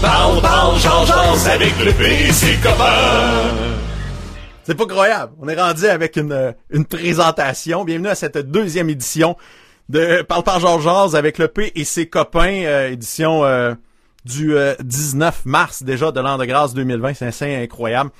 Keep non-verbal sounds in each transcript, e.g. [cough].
Parle, parle, change, avec le P et ses copains. C'est pas croyable. On est rendu avec une, une présentation. Bienvenue à cette deuxième édition de Parle par Georges avec le P et ses copains, euh, édition euh, du 19 mars déjà de l'an de grâce 2020. C'est incroyable.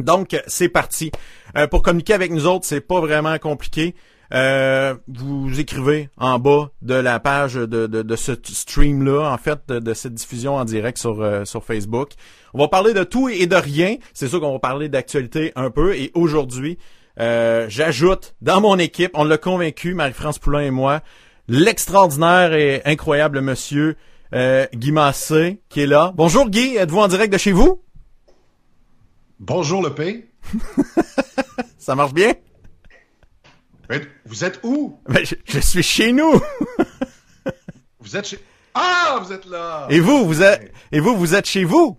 Donc, c'est parti. Euh, pour communiquer avec nous autres, c'est pas vraiment compliqué. Euh, vous écrivez en bas de la page de, de, ce stream-là, en fait, de, cette diffusion en direct sur, euh, sur Facebook. On va parler de tout et de rien. C'est sûr qu'on va parler d'actualité un peu. Et aujourd'hui, j'ajoute dans mon équipe, on l'a convaincu, Marie-France Poulain et moi, l'extraordinaire et incroyable monsieur Guy Massé qui est là. Bonjour Guy, êtes-vous en direct de chez vous? Bonjour le P. [laughs] Ça marche bien? Vous êtes où? Ben, je, suis chez nous. [laughs] vous êtes chez... Ah, vous êtes là! Et vous, vous êtes, et vous, vous êtes chez vous?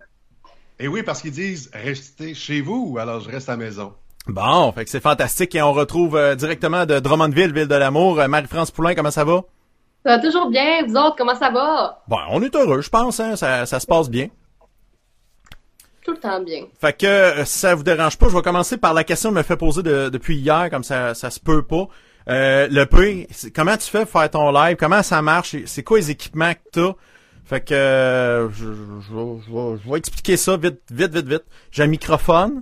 Et oui, parce qu'ils disent restez chez vous, alors je reste à la maison. Bon, fait que c'est fantastique et on retrouve euh, directement de Drummondville, ville de l'amour, euh, Marie-France Poulain, comment ça va? Ça va toujours bien, vous autres, comment ça va? Bon, on est heureux, je pense, hein, ça, ça se passe bien tout le temps bien. Fait que euh, ça vous dérange pas, je vais commencer par la question que me fait poser depuis hier, comme ça ça se peut pas. Euh, le prix, comment tu fais pour faire ton live? Comment ça marche? C'est quoi les équipements que tu as? Fait que euh, je, je, vais expliquer ça vite, vite, vite, vite. J'ai un microphone.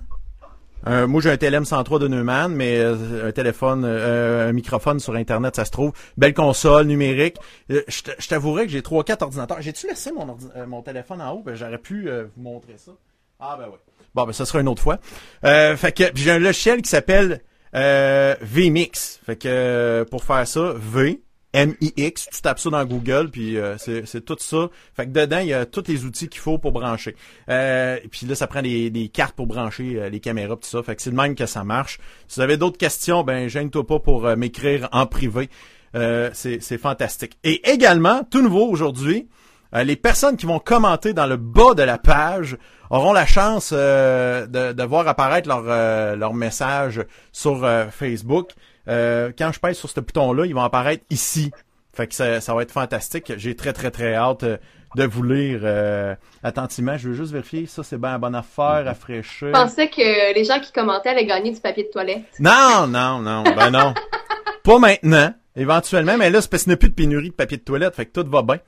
moi, j'ai un TLM 103 de Neumann, mais un téléphone, un microphone sur Internet, ça se trouve. Belle console numérique. je t'avouerais que j'ai trois, quatre ordinateurs. J'ai-tu laissé mon, mon téléphone en haut? Ben, j'aurais pu vous montrer ça. Ah ben oui. Bon, ben ça sera une autre fois. Euh, fait que j'ai un logiciel qui s'appelle euh, VMix. Fait que euh, pour faire ça, V M-I-X, tu tapes ça dans Google, puis euh, c'est tout ça. Fait que dedans, il y a tous les outils qu'il faut pour brancher. Euh, puis là, ça prend des, des cartes pour brancher les caméras, tout ça. Fait que c'est de même que ça marche. Si vous avez d'autres questions, ben gêne-toi pas pour m'écrire en privé. c'est fantastique. Et également, tout nouveau aujourd'hui, les personnes qui vont commenter dans le bas de la page auront la chance euh, de, voir apparaître leur, euh, leur message sur euh, Facebook. quand je pèse sur ce bouton-là, ils vont apparaître ici. Fait que ça, ça va être fantastique. J'ai très, très, très hâte de vous lire attentivement. Je veux juste vérifier. Ça, c'est bien une bonne affaire, rafraîchir. Je pensais que les gens qui commentaient allaient gagner du papier de toilette. Non, non, non. Ben non. [laughs] Pas maintenant. Éventuellement, mais là, c'est parce qu'il n'y a plus de pénurie de papier de toilette. Fait que tout va bien.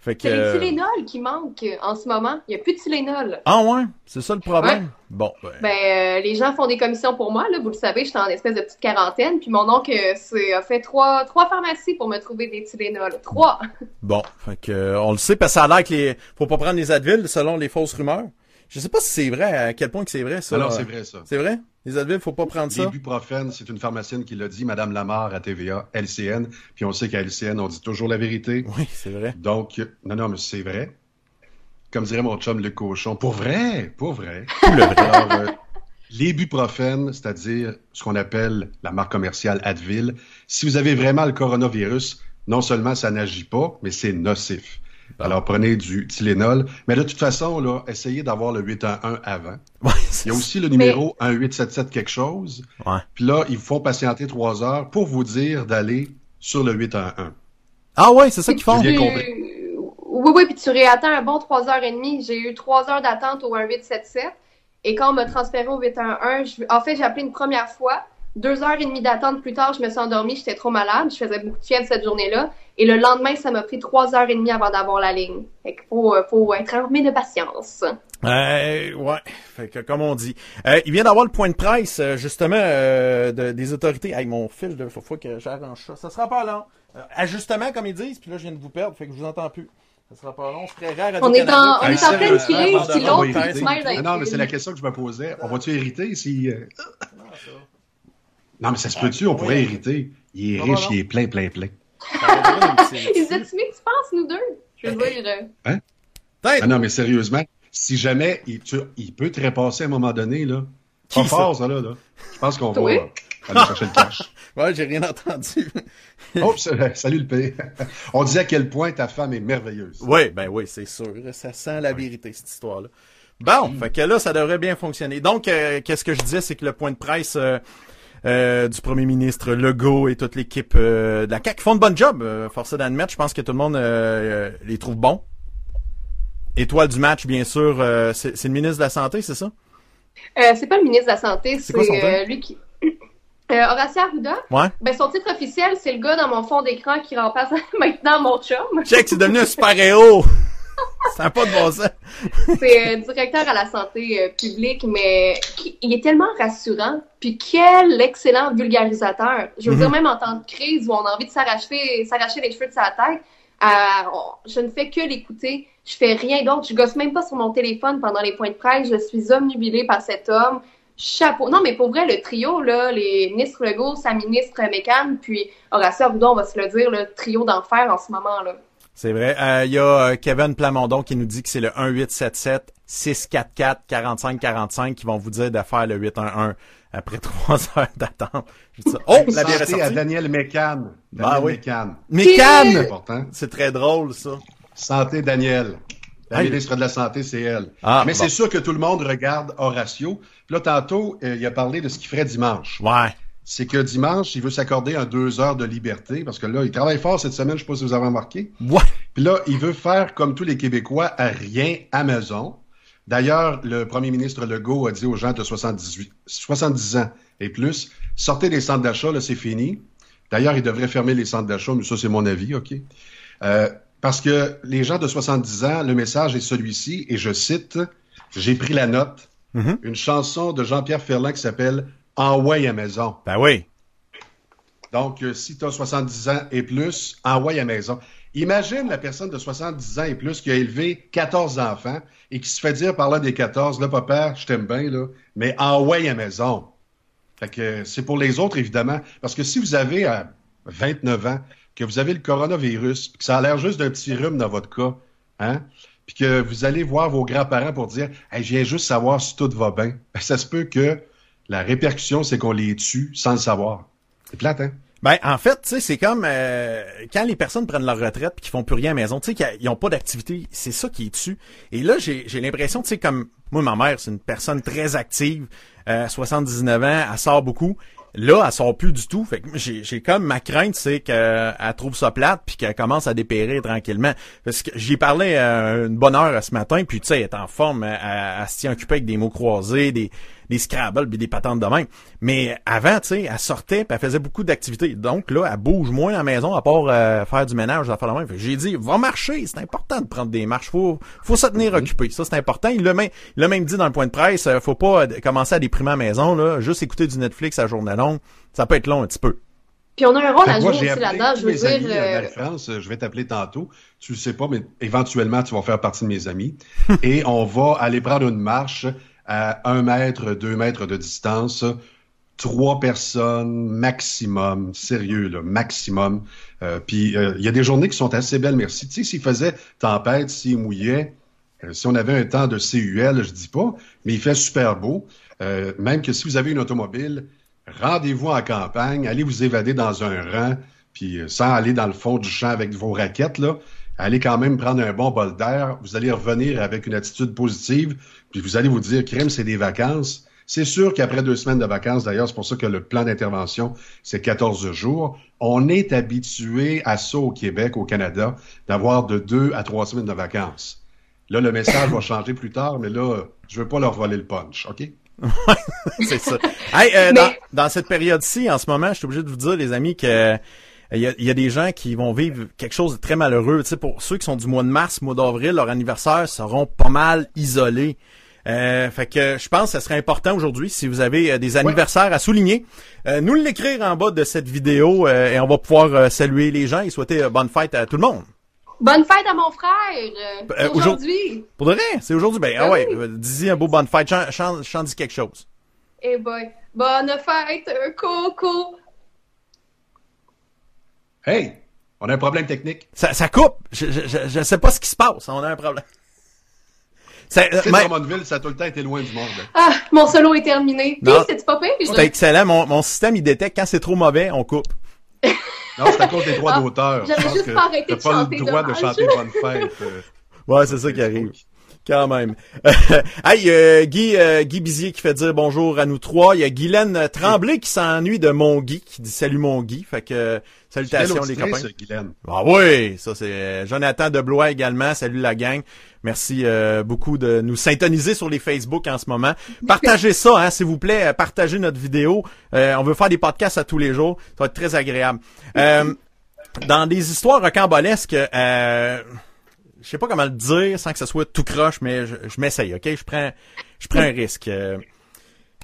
Fait que... C'est les Tylenol qui manquent en ce moment. Il n'y a plus de Tylenol. Ah ouais? C'est ça le problème? Bon. Ben, ben euh, les gens font des commissions pour moi. Là, vous le savez, je suis en espèce de petite quarantaine. Puis mon oncle euh, a fait trois, trois pharmacies pour me trouver des Tylenol. Trois! [laughs] Bon. Fait que, euh, on le sait, parce que ça a l'air que les... faut pas prendre les Advil selon les fausses rumeurs. Je sais pas si c'est vrai, à quel point que c'est vrai, ça. Alors, c'est vrai, ça. C'est vrai? Les Advil, faut pas prendre ça. L'ibuprofène, c'est une pharmacienne qui l'a dit, Madame Lamar à TVA, LCN. Puis on sait qu'à LCN, on dit toujours la vérité. Oui, c'est vrai. Donc, non, non, mais c'est vrai. Comme dirait mon chum le cochon, pour vrai, pour vrai. le vrai. Alors, euh, l'ibuprofène, c'est-à-dire ce qu'on appelle la marque commerciale Advil, si vous avez vraiment le coronavirus, non seulement ça n'agit pas, mais c'est nocif. Alors, prenez du Tylenol. Mais de toute façon, là, essayez d'avoir le 811 avant. [laughs] il y a aussi le numéro 1877 quelque chose. Puis là, ils font patienter trois heures pour vous dire d'aller sur le 811. Ah ouais, c'est ça qu'ils font. Oui, oui, puis tu réattends un bon trois heures et demie. J'ai eu trois heures d'attente au 1877. Et quand on m'a transféré au 811, en fait, j'ai appelé une première fois. Deux heures et demie d'attente plus tard, je me suis endormie, j'étais trop malade, je faisais beaucoup de fièvre cette journée-là. Et le lendemain, ça m'a pris trois heures et demie avant d'avoir la ligne. Fait qu'il faut, euh, faut être armé de patience. Euh, ouais, fait que comme on dit. Euh, il vient d'avoir le point de presse, justement, euh, de, des autorités. Hey, mon fil, de faut, faut que j'arrange ça. Ça sera pas long. ajustement, comme ils disent, puis là, je viens de vous perdre, fait que je vous entends plus. Ça sera pas long, c'est très rare. On est en, on est en pleine crise, si l'autre, Non, mais c'est la question que je me posais. On va-tu hériter si... Non, mais ça se peut-tu, on pourrait hériter. Il est riche, il est plein, plein, plein. [laughs] Ils étaient tu penses, nous deux? Je veux dire. Euh. Hein? Ah non, mais sérieusement, si jamais il, il peut te repasser à un moment donné, là. Pas fort, ça, là, là. Je pense qu'on va aller chercher le cash. [laughs] ouais, j'ai rien entendu. [laughs] oh, salut le P. On disait à quel point ta femme est merveilleuse. Oui, ben oui, c'est sûr. Ça sent la vérité, cette histoire-là. Bon, fait que là, ça devrait bien fonctionner. Donc, euh, qu'est-ce que je disais, c'est que le point de presse euh, euh, du premier ministre Legault et toute l'équipe euh, de la CAQ font de bon job, euh, force d'admettre. Je pense que tout le monde les trouve bons. étoile du match, bien sûr, euh, c'est le ministre de la Santé, c'est ça? Euh, c'est pas le ministre de la Santé, C'est euh, lui qui. [clears throat] Euh, Horacio Arruda. Ouais. Ben, son titre officiel, c'est le gars dans mon fond d'écran qui remplace [laughs] maintenant mon chum. Check, c'est devenu un super-héros! [laughs] ça n'a pas de bon sens. C'est directeur à la santé euh, publique, mais il est tellement rassurant. Puis quel excellent vulgarisateur. Je veux Mhm. dire, même en temps de crise où on a envie de s'arracher, s'arracher les cheveux de sa tête, euh, je ne fais que l'écouter. Je fais rien d'autre. Je gosse même pas sur mon téléphone pendant les points de presse. Je suis omnubilée par cet homme. Chapeau. Non, mais pour vrai, le trio, là, les ministres Legault, sa ministre Mécan, puis Horacio Arruda, on va se le dire, le trio d'enfer en ce moment, là. C'est vrai. Euh, Il y a euh, Kevin Plamondon qui nous dit que c'est le 1877 644 4545 qui vont vous dire de faire le 811 après [laughs] trois heures d'attente. Oh, la bière est à. Daniel Mécan. Ah Daniel oui. Mécan. Mais C'est très drôle, ça. Santé, Daniel. La Hey. ministre de la Santé, c'est elle. Ah, Mais bon. c'est sûr que tout le monde regarde Horatio. Puis là, tantôt, euh, il a parlé de ce qu'il ferait dimanche. Ouais. C'est que dimanche, il veut s'accorder un deux heures de liberté parce que là, il travaille fort cette semaine, je sais pas si vous avez remarqué. Ouais. Puis là, il veut faire comme tous les Québécois, à rien à maison. D'ailleurs, le premier ministre Legault a dit aux gens de 78, 70 ans et plus, sortez des centres d'achat, là, c'est fini. D'ailleurs, il devrait fermer les centres d'achat, mais ça, c'est mon avis, OK? Euh, parce que les gens de 70 ans, le message est celui-ci, et je cite, j'ai pris la note, Mhm. une chanson de Jean-Pierre Ferland qui s'appelle Envoie à maison. Ben oui. Donc, euh, si tu as 70 ans et plus, envoie à la maison. Imagine la personne de 70 ans et plus qui a élevé 14 enfants et qui se fait dire par l'un des 14, là, papa, je t'aime bien, là, mais envoie à maison. Fait que c'est pour les autres, évidemment. Parce que si vous avez euh, 29 ans, que vous avez le coronavirus, puis que ça a l'air juste d'un petit rhume dans votre cas, hein, puis que vous allez voir vos grands-parents pour dire hey, je viens juste savoir si tout va bien, ben, ça se peut que la répercussion, c'est qu'on les tue sans le savoir. C'est plate, hein? Ben, en fait, tu sais, c'est comme euh, quand les personnes prennent leur retraite puis qu'ils font plus rien à la maison, tu sais, qu'ils n'ont pas d'activité, c'est ça qui est dessus. Et là, j'ai j'ai l'impression, tu sais, comme moi, ma mère, c'est une personne très active, euh, 79 ans, elle sort beaucoup. Là, elle sort plus du tout. Fait que j'ai j'ai comme ma crainte, c'est qu'elle trouve ça plate puis qu'elle commence à dépérir tranquillement. Parce que j'y parlais euh, une bonne heure ce matin, puis tu sais, elle est en forme, elle, elle- elle se occupée avec des mots croisés, des des Scrabble puis des patentes de même. Mais avant, tu sais, elle sortait puis elle faisait beaucoup d'activités. Donc là, elle bouge moins à la maison à part euh, faire du ménage, à faire de même. J'ai dit, va marcher, c'est important de prendre des marches. Faut, faut se tenir occupé. Ça, c'est important. Il l'a même, il l'a même dit dans le point de presse, euh, faut pas euh, commencer à déprimer à la maison, là. Juste écouter du Netflix à journée longue. Ça peut être long un petit peu. Puis on a un rôle Fait à jouer aussi là-dedans, je veux mes dire. amis euh, euh, euh, je vais t'appeler tantôt. Tu le sais pas, mais éventuellement, tu vas faire partie de mes amis. [laughs] et on va aller prendre une marche à un mètre, deux mètres de distance. Trois personnes maximum, sérieux, là, maximum. Euh, Puis euh, il y a des journées qui sont assez belles, merci. Tu sais, s'il faisait tempête, s'il mouillait, euh, si on avait un temps de CUL, je dis pas, mais il fait super beau. Même que si vous avez une automobile, rendez-vous en campagne, allez vous évader dans un rang, puis sans aller dans le fond du champ avec vos raquettes, là, allez quand même prendre un bon bol d'air. Vous allez revenir avec une attitude positive, puis vous allez vous dire, crème, c'est des vacances. C'est sûr qu'après deux semaines de vacances, d'ailleurs, c'est pour ça que le plan d'intervention, c'est 14 jours. On est habitué à ça au Québec, au Canada, d'avoir de deux à trois semaines de vacances. Là, le message va changer plus tard, mais là, je veux pas leur voler le punch, OK? [laughs] c'est ça. Hey, euh, Mais- dans, dans cette période-ci, en ce moment, je suis obligé de vous dire, les amis, que euh, il y, a, il y a des gens qui vont vivre quelque chose de très malheureux. Tu sais, pour ceux qui sont du mois de mars, mois d'avril, leur anniversaire seront pas mal isolés. Euh, fait que je pense que ce serait important aujourd'hui, si vous avez euh, des anniversaires à souligner, euh, nous l'écrire en bas de cette vidéo euh, et on va pouvoir euh, saluer les gens et souhaiter bonne fête à tout le monde. Bonne fête à mon frère! aujourd'hui! Pour de vrai, c'est aujourd'hui. Ben, ah Ben ouais, oui. dis-y un beau bonne fête. Chan, chan, chan dis quelque chose. Eh boy! Bonne fête, Coco! Hey! On a un problème technique. Ça, ça coupe. Je, je, je, je sais pas ce qui se passe. On a un problème. [laughs] Ça, euh, C'est mais- Drummondville, ça a tout le temps été loin du monde. Ah, mon solo est terminé. Puis, Non. c'est-tu pas pire? C'est excellent. Mon, mon système, il détecte quand c'est trop mauvais, on coupe. Non, c'est à cause des droits Ah, d'auteur. j'avais juste pas arrêté de pas chanter, le droit de dommage. chanter Bonne Fête. euh, Ouais, c'est ça qui arrive. Quand même. [laughs] hey, euh, Guy, euh, Guy Bizier qui fait dire bonjour à nous trois. Il y a Guylaine Tremblay qui s'ennuie de mon Guy, qui dit salut mon Guy. Fait que salutations les copains. Ça, Guylaine. Ah oui, ça c'est Jonathan de Blois également. Salut la gang. Merci beaucoup de nous syntoniser sur les Facebook en ce moment. Partagez ça, hein, s'il vous plaît. Partagez notre vidéo. on veut faire des podcasts à tous les jours. Ça va être très agréable. dans des histoires rocambolesques, euh, je sais pas comment le dire sans que ce soit tout croche, mais je, m'essaye, ok? Je prends, un risque. Euh,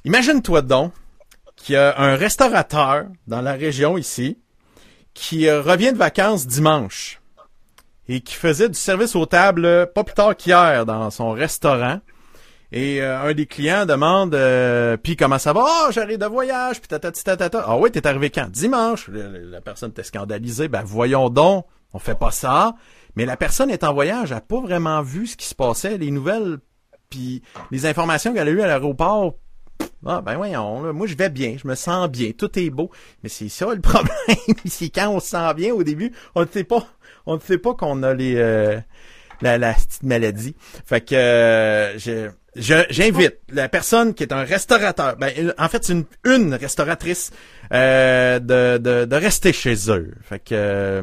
imagine-toi donc qu'il y a un restaurateur dans la région ici qui euh, revient de vacances dimanche et qui faisait du service aux tables euh, pas plus tard qu'hier dans son restaurant. Et un des clients demande puis comment ça va? Oh, j'arrive de voyage, puis tata tata. Ah oui, t'es arrivé quand? Dimanche. La, personne était scandalisée. Ben voyons donc, on fait pas ça. Mais la personne est en voyage, elle n'a pas vraiment vu ce qui se passait, les nouvelles, puis les informations qu'elle a eues à l'aéroport. Ah ben voyons, moi je vais bien, je me sens bien, tout est beau. Mais c'est ça le [laughs] problème, c'est quand on se sent bien au début, on ne sait pas, on ne sait pas qu'on a les euh, la, la petite maladie. Fait que euh, je j'invite la personne qui est un restaurateur, ben, en fait, une, restauratrice, euh, de, de, de, rester chez eux. Fait que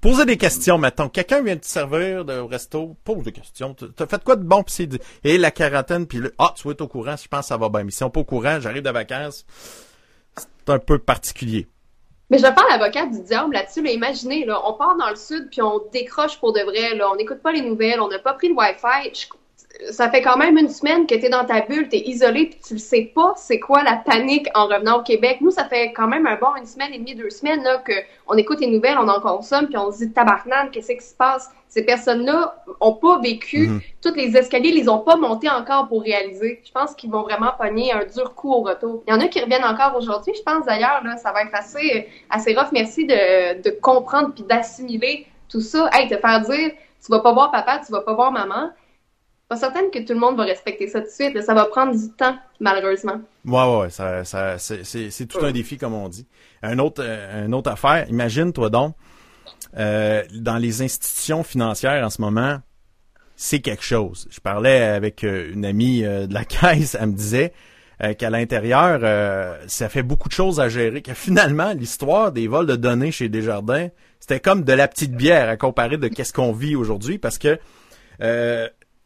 Poser des questions, mettons. Quelqu'un vient te servir de resto, pose des questions. T'as fait quoi de bon? Puis c'est et la quarantaine, puis le, ah, tu es au courant, je pense que ça va bien. Mais si on pas au courant, j'arrive de vacances, c'est un peu particulier. Mais je parle l'avocat du diable là-dessus. Là, imaginez, là, on part dans le sud, puis on décroche pour de vrai. On n'écoute pas les nouvelles, on n'a pas pris le Wi-Fi. Ça fait quand même une semaine que tu es dans ta bulle, tu es isolé, puis tu le sais pas, c'est quoi la panique en revenant au Québec. Nous, ça fait quand même un bon une semaine et demie, deux semaines là, qu'on écoute les nouvelles, on en consomme, puis on se dit tabarnane, qu'est-ce qui se passe? Ces personnes-là ont pas vécu, mhm. toutes les escaliers, ils les ont pas montés encore pour réaliser. Je pense qu'ils vont vraiment pogner un dur coup au retour. Il y en a qui reviennent encore aujourd'hui, je pense d'ailleurs, là, ça va être assez, assez rough. Merci de, de comprendre puis d'assimiler tout ça. Hey, te faire dire, tu vas pas voir papa, tu vas pas voir maman pas certaine que tout le monde va respecter ça tout de suite. Ça va prendre du temps, malheureusement. Ouais, ouais, ça, ça, c'est tout un défi, comme on dit. Un autre, euh, une autre affaire, imagine-toi donc, euh, dans les institutions financières en ce moment, c'est quelque chose. Je parlais avec euh, une amie de la [laughs] caisse, elle me disait qu'à l'intérieur, ça fait beaucoup de choses à gérer, que finalement, l'histoire des vols de données chez Desjardins, c'était comme de la petite bière à comparer de qu'est-ce qu'on vit aujourd'hui, parce que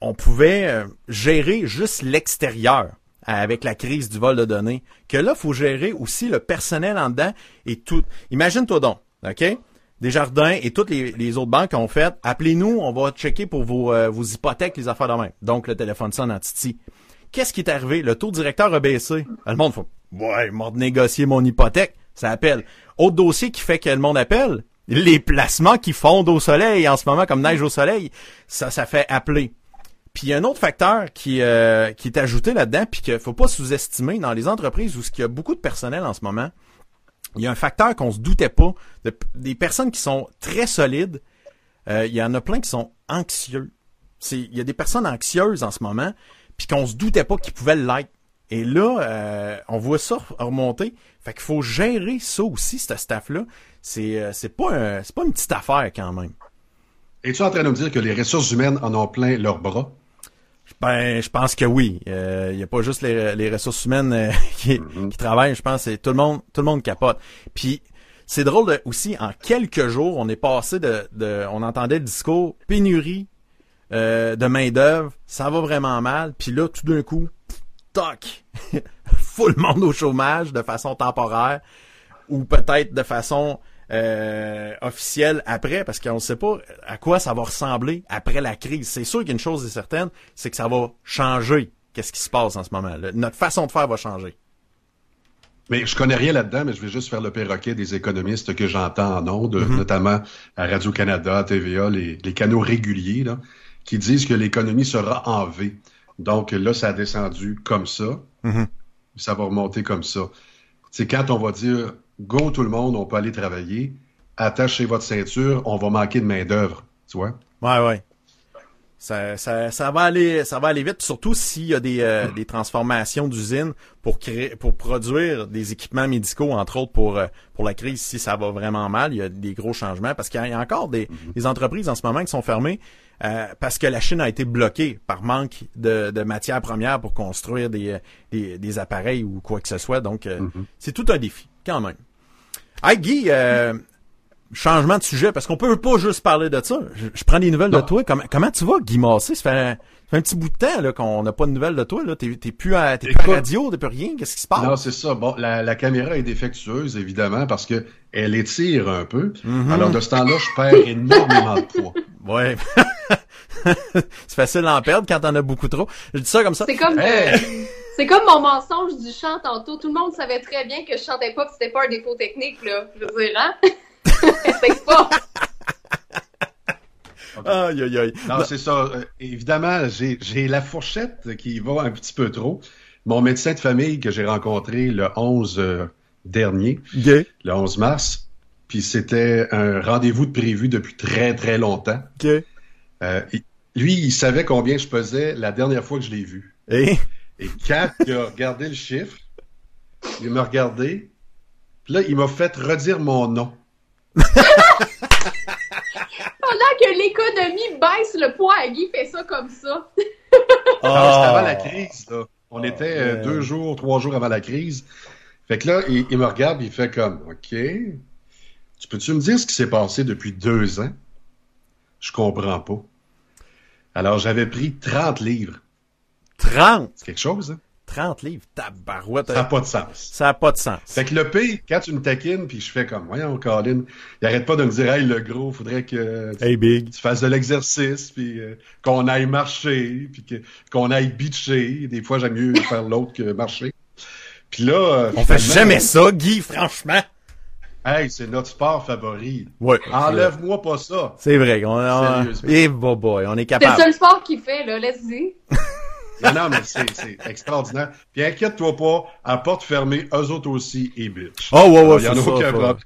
on pouvait euh, gérer juste l'extérieur avec la crise du vol de données, que là, faut gérer aussi le personnel en dedans et tout. Imagine-toi donc, OK? Desjardins et toutes les, autres banques ont fait, appelez-nous, on va checker pour vos, euh, vos hypothèques, les affaires de même. Donc, le téléphone sonne en Titi. Qu'est-ce qui est arrivé? Le taux directeur a baissé. Le monde fait, ouais, m'a négocier mon hypothèque. Ça appelle. Autre dossier qui fait que le monde appelle, les placements qui fondent au soleil en ce moment comme neige au soleil, ça, ça fait appeler. Puis il y a un autre facteur qui, euh, qui est ajouté là-dedans, puis qu'il faut pas sous-estimer dans les entreprises où il y a beaucoup de personnel en ce moment. Il y a un facteur qu'on se doutait pas. des personnes qui sont très solides, euh, il y en a plein qui sont anxieux. Il y a des personnes anxieuses en ce moment, puis qu'on se doutait pas qu'ils pouvaient l'être. Et là, euh, on voit ça remonter. Fait qu'il faut gérer ça aussi, ce staff-là. C'est c'est pas pas une petite affaire quand même. Es-tu en train de me dire que les ressources humaines en ont plein leurs bras? Ben, je pense que oui. Il euh, n'y a pas juste les, ressources humaines euh, [laughs] mm-hmm. qui, travaillent. Je pense que tout le monde, tout le monde capote. Puis c'est drôle aussi. En quelques jours, on est passé de, on entendait le discours pénurie euh, de main d'œuvre. Ça va vraiment mal. Puis là, tout d'un coup, toc, [laughs] full monde au chômage de façon temporaire ou peut-être de façon euh, officielle après, parce qu'on ne sait pas à quoi ça va ressembler après la crise. C'est sûr qu'une chose est certaine, c'est que ça va changer. Qu'est-ce qui se passe en ce moment? là Notre façon de faire va changer. Mais je connais rien là-dedans, mais je vais juste faire le perroquet des économistes que j'entends en ondes, mm-hmm. notamment à Radio-Canada, TVA, les, canaux réguliers, là, qui disent que l'économie sera en V. Donc là, ça a descendu comme ça. Mm-hmm. Ça va remonter comme ça. C'est quand on va dire go tout le monde, on peut aller travailler. Attachez votre ceinture, on va manquer de main-d'œuvre. Tu vois? Ouais, ouais. Ça, ça, ça va aller, ça va aller vite, surtout s'il y a des, euh, des transformations d'usines pour créer, pour produire des équipements médicaux, entre autres pour euh, pour la crise. Si ça va vraiment mal, il y a des gros changements parce qu'il y a encore des, des entreprises en ce moment qui sont fermées euh, parce que la Chine a été bloquée par manque de, de matières premières pour construire des, des, des appareils ou quoi que ce soit. Donc, Mhm. c'est tout un défi quand même. Hey Guy, euh, changement de sujet, parce qu'on peut pas juste parler de ça. Je, je prends des nouvelles de toi. Comment, comment tu vas, Guy Massé? Ça fait, ça fait un petit bout de temps là, qu'on n'a pas de nouvelles de toi. Là. T'es, t'es plus à, t'es plus à radio, t'es plus rien. Qu'est-ce qui se passe? Non, c'est ça. Bon, la, la caméra est défectueuse, évidemment, parce que elle étire un peu. Mhm. Alors, de ce temps-là, je perds énormément de poids. Ouais. [laughs] c'est facile d'en perdre quand t'en as beaucoup trop. Je dis ça comme ça. C'est comme, Hey! C'est comme mon mensonge du chant tantôt. Tout le monde savait très bien que je chantais pas, que c'était pas un défaut technique, là. Je veux dire, hein? [laughs] Essaye pas. Aïe, aïe, aïe. Non, c'est ça. Euh, évidemment, j'ai j'ai la fourchette qui va un petit peu trop. Mon médecin de famille que j'ai rencontré le 11 euh, dernier, le 11 mars, puis c'était un rendez-vous de prévu depuis très, très longtemps. Euh, lui, il savait combien je pesais la dernière fois que je l'ai vu. Et, Et quand il a regardé le chiffre, il m'a regardé, puis là, il m'a fait redire mon nom. [laughs] Pendant que l'économie baisse, le poids à Guy fait ça comme ça. Ah, c'était avant la Oh. crise, là. On était euh, man. deux jours, trois jours avant la crise. Fait que là, il, il me regarde, il fait comme, OK, tu peux-tu me dire ce qui s'est passé depuis deux ans? Je comprends pas. Alors, j'avais pris 30 livres. 30. C'est quelque chose, hein? 30 livres. Tabarouette. Ça n'a pas de sens. Ça n'a pas de sens. Fait que le pire, quand tu me taquines, puis je fais comme, voyons, Colin, il arrête pas de me dire, hey, le gros, faudrait que tu, Hey, Big. tu fasses de l'exercice, puis euh, qu'on aille marcher, puis que- qu'on aille bitcher. Des fois, j'aime mieux [laughs] faire l'autre que marcher. Puis là... euh, On fait jamais ça, Guy, franchement. Hey, c'est notre sport favori. Ouais. Enlève-moi pas ça. C'est vrai. On, on, Sérieusement. et boy, boy, on est C'est le capable. seul sport qu'il fait, là. Laisse-y. [laughs] Non, non, mais c'est extraordinaire. Puis inquiète-toi pas, à porte fermée, eux autres aussi, et bitch. Oh, ouais, ouais, en c'est a ça, aucun faut- problème.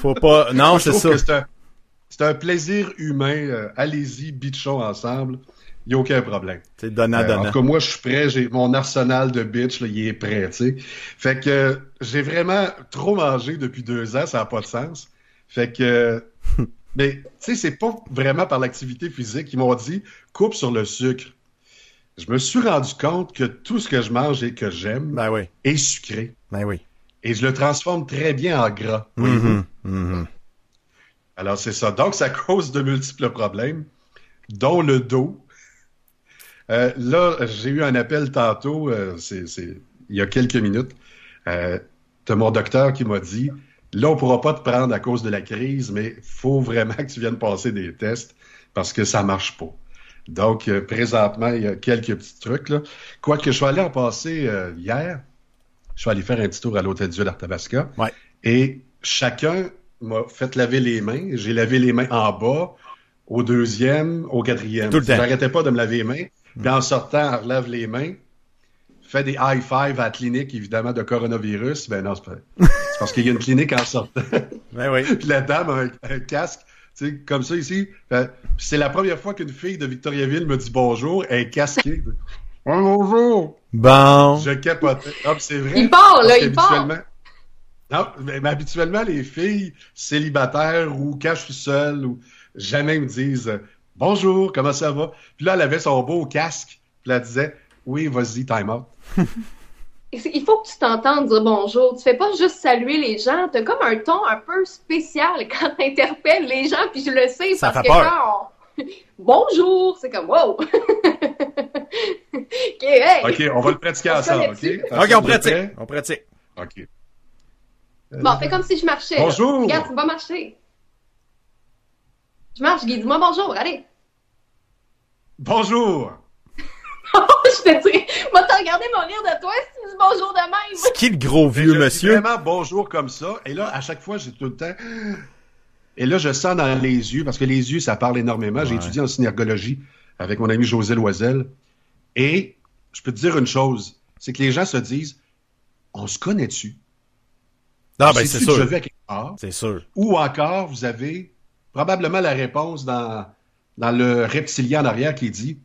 Faut pas. [laughs] Non, c'est ça. c'est un, un plaisir humain. euh, Allez-y, bitchons ensemble. Il n'y a aucun problème. C'est donnant, Euh, en donnant. tout cas, moi, je suis prêt. J'ai mon arsenal de bitch, là, il est prêt, tu sais. Fait que euh, j'ai vraiment trop mangé depuis deux ans, ça n'a pas de sens. Fait que, euh, [laughs] mais tu sais, c'est pas vraiment par l'activité physique. Ils m'ont dit coupe sur le sucre. Je me suis rendu compte que tout ce que je mange et que j'aime Ben oui. est sucré. Ben oui. Et je le transforme très bien en gras. Mhm, mhm. Alors, c'est ça. Donc, ça cause de multiples problèmes, dont le dos. Euh, là, j'ai eu un appel tantôt, euh, c'est, il y a quelques minutes. Euh, T'as mon docteur qui m'a dit, là, on pourra pas te prendre à cause de la crise, mais faut vraiment [laughs] que tu viennes passer des tests parce que ça marche pas. Donc, euh, présentement, il y a quelques petits trucs. Là. Quoique, je suis allé en passer euh, hier. Je suis allé faire un petit tour à l'Hôtel Dieu d'Arthabasca. Ouais. Et chacun m'a fait laver les mains. J'ai lavé les mains en bas, au deuxième, au quatrième. Tout le temps. J'arrêtais pas de me laver les mains. Puis en sortant, on relève les mains. Fait des high five à la clinique, évidemment, de coronavirus. Ben non, c'est pas- [laughs] parce qu'il y a une clinique en sortant. Ben oui. [laughs] Puis la dame a un, un casque, sais, comme ça ici. Puis c'est la première fois qu'une fille de Victoriaville me dit bonjour, elle est casquée. [laughs] Bonjour! Bon. Je capotais. Ah, c'est vrai. Il part, là, il part. Non, mais, mais habituellement, les filles célibataires ou quand je suis seul ou jamais me disent euh, bonjour, comment ça va? Puis là, elle avait son beau casque. Puis elle disait oui, vas-y, time out. [laughs] Il faut que tu t'entendes dire bonjour. Tu fais pas juste saluer les gens. T'as comme un ton un peu spécial [laughs] quand t'interpelles les gens, puis je le sais Ça parce fait que peur. quand [laughs] on... Bonjour, c'est comme wow. [laughs] ok, hey. OK, on va le pratiquer On ensemble, connaît-tu? OK? Ok, on pratique. On pratique. OK. Bon, fais comme si je marchais. là. Bonjour. Regarde, tu vas marcher. Je marche, Guy, dis-moi bonjour, allez. Bonjour! [laughs] je te dis, moi te regarder mon rire de toi si tu me dis bonjour de même. C'est qui le gros vieux Je dis monsieur? Vraiment bonjour comme ça. Et là, à chaque fois, j'ai tout le temps. Et là, je sens dans les yeux, parce que les yeux, ça parle énormément. J'ai étudié en synergologie avec mon ami José Loisel. Et je peux te dire une chose, c'est que les gens se disent, on se connaît-tu? Ah, ben, c'est sûr. vais quelque part? C'est sûr. Ou encore, vous avez probablement la réponse dans dans le reptilien en arrière qui dit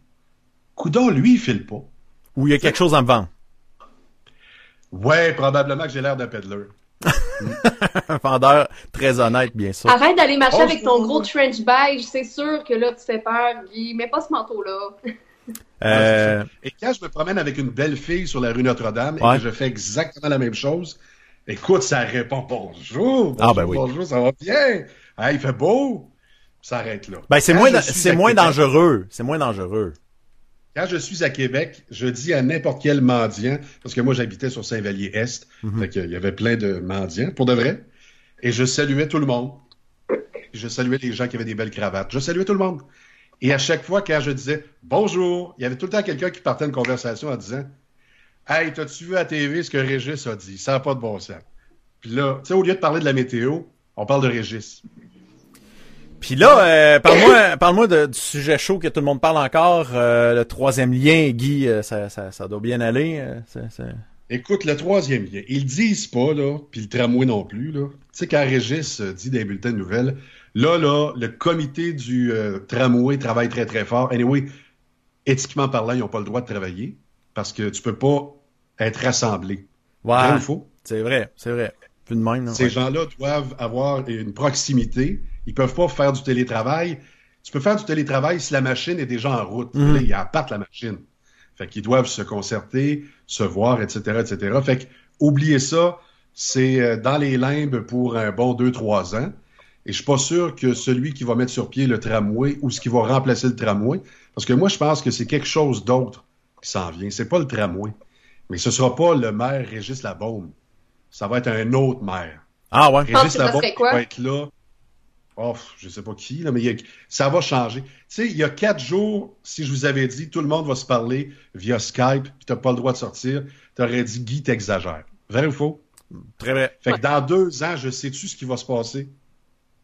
Coudon, lui, il file pas. Ou il y a quelque chose à me vendre. Ouais, probablement que j'ai l'air d'un peddler. un [laughs] vendeur très honnête, bien sûr. Arrête d'aller marcher avec ton gros trench beige, c'est sûr que là, tu fais peur, Guy. Mets pas ce manteau-là. [laughs] Euh... Et quand je me promène avec une belle fille sur la rue Notre-Dame Ouais. et que je fais exactement la même chose, écoute, ça répond bonjour. Ah, bonjour, ben oui. Bonjour, ça va bien? Ah, il fait beau? Ça arrête là. Ben, c'est moins, da- moins dangereux. C'est moins dangereux. Quand je suis à Québec, je dis à n'importe quel mendiant, parce que moi j'habitais sur Saint-Vallier-Est, Mhm. qu'il y avait plein de mendiants, pour de vrai, et je saluais tout le monde. Je saluais les gens qui avaient des belles cravates. Je saluais tout le monde. Et à chaque fois, quand je disais bonjour, il y avait tout le temps quelqu'un qui partait une conversation en disant Hey, t'as-tu vu à TV ce que Régis a dit? Ça n'a pas de bon sens. Puis là, tu sais, au lieu de parler de la météo, on parle de Régis. Puis là, euh, parle-moi, parle-moi de- du sujet chaud que tout le monde parle encore. euh, le troisième lien, Guy, euh, ça, ça, ça doit bien aller. Écoute, le troisième lien, ils le disent pas, là, puis le tramway non plus, là. Tu sais, quand Régis dit dans les bulletins de nouvelles, là, là, le comité du tramway travaille très, très fort. Anyway, éthiquement parlant, ils n'ont pas le droit de travailler parce que tu peux pas être rassemblé. Ouais, c'est vrai, c'est vrai. De même, Ces ouais. gens-là doivent avoir une proximité. Ils peuvent pas faire du télétravail. Tu peux faire du télétravail si la machine est déjà en route. Mhm. Là, ils appartent la machine. Fait qu'ils doivent se concerter, se voir, etc., etc. Fait que, oubliez ça, c'est euh, dans les limbes pour un bon deux, trois ans. Et je suis pas sûr que celui qui va mettre sur pied le tramway ou ce qui va remplacer le tramway, parce que moi, je pense que c'est quelque chose d'autre qui s'en vient. C'est pas le tramway. Mais ce sera pas le maire Régis Labaume. Ça va être un autre maire. Ah ouais. Régis ça Labaume va être là. Oh, je sais pas qui, là, mais il y a- ça va changer. Tu sais, il y a quatre jours, si je vous avais dit tout le monde va se parler via Skype, puis t'as pas le droit de sortir, t'aurais dit Guy, t'exagères. Vrai ou faux? Très vrai. Fait que dans deux ans, je sais-tu ce qui va se passer?